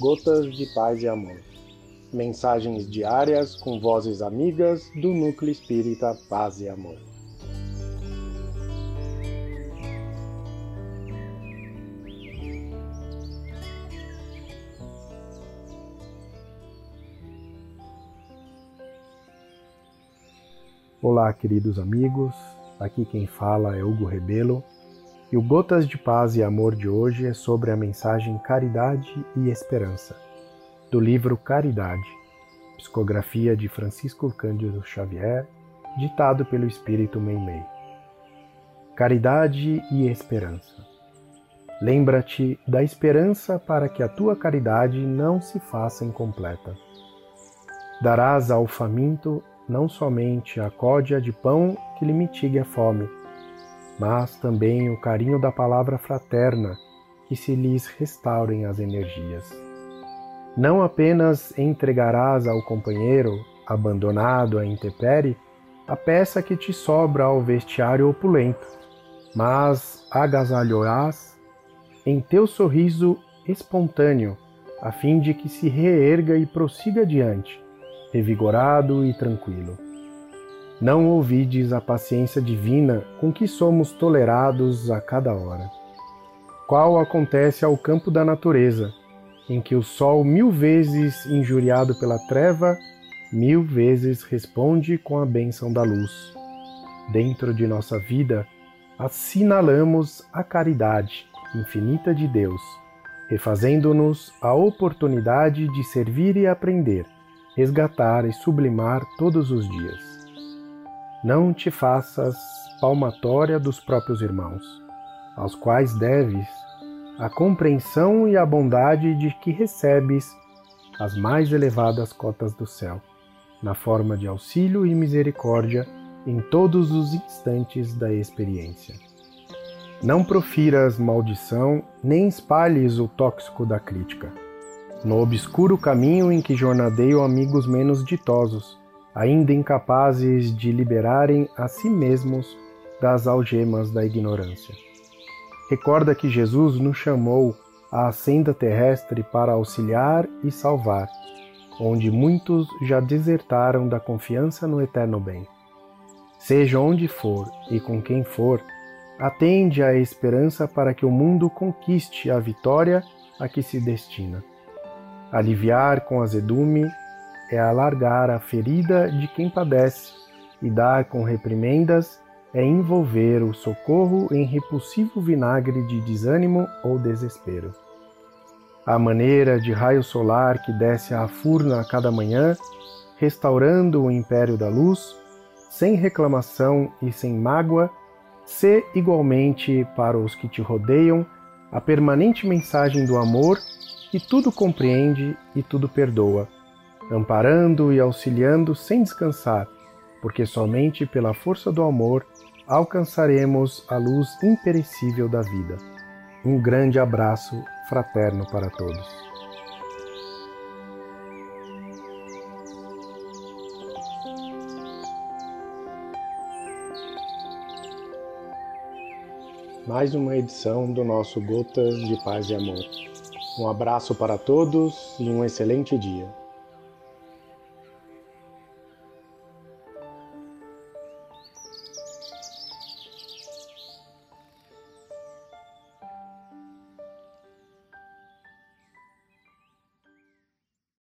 Gotas de Paz e Amor. Mensagens diárias com vozes amigas do Núcleo Espírita Paz e Amor. Olá, queridos amigos. Aqui quem fala é Hugo Rebelo e o Gotas de Paz e Amor de hoje é sobre a mensagem Caridade e Esperança, do livro Caridade, psicografia de Francisco Cândido Xavier, ditado pelo Espírito Meimei. Caridade e Esperança. Lembra-te da esperança para que a tua caridade não se faça incompleta. Darás ao faminto não somente a códia de pão que lhe mitigue a fome, mas também o carinho da palavra fraterna, que se lhes restaurem as energias. Não apenas entregarás ao companheiro, abandonado à intempérie, a peça que te sobra ao vestiário opulento, mas agasalhoás em teu sorriso espontâneo, a fim de que se reerga e prossiga adiante, revigorado e tranquilo. Não ouvides a paciência divina com que somos tolerados a cada hora. Qual acontece ao campo da natureza, em que o sol, mil vezes injuriado pela treva, mil vezes responde com a bênção da luz. Dentro de nossa vida, assinalamos a caridade infinita de Deus, refazendo-nos a oportunidade de servir e aprender, resgatar e sublimar todos os dias. Não te faças palmatória dos próprios irmãos, aos quais deves a compreensão e a bondade de que recebes as mais elevadas cotas do céu, na forma de auxílio e misericórdia em todos os instantes da experiência. Não profiras maldição, nem espalhes o tóxico da crítica. No obscuro caminho em que jornadeiam amigos menos ditosos, ainda incapazes de liberarem a si mesmos das algemas da ignorância. Recorda que Jesus nos chamou à senda terrestre para auxiliar e salvar, onde muitos já desertaram da confiança no eterno bem. Seja onde for e com quem for, atende à esperança para que o mundo conquiste a vitória a que se destina. Aliviar com azedume é alargar a ferida de quem padece, e dar com reprimendas é envolver o socorro em repulsivo vinagre de desânimo ou desespero. A maneira de raio solar que desce à furna a cada manhã, restaurando o império da luz, sem reclamação e sem mágoa, se igualmente para os que te rodeiam a permanente mensagem do amor que tudo compreende e tudo perdoa amparando e auxiliando sem descansar, porque somente pela força do amor alcançaremos a luz imperecível da vida. Um grande abraço fraterno para todos. Mais uma edição do nosso Gotas de Paz e Amor. Um abraço para todos e um excelente dia.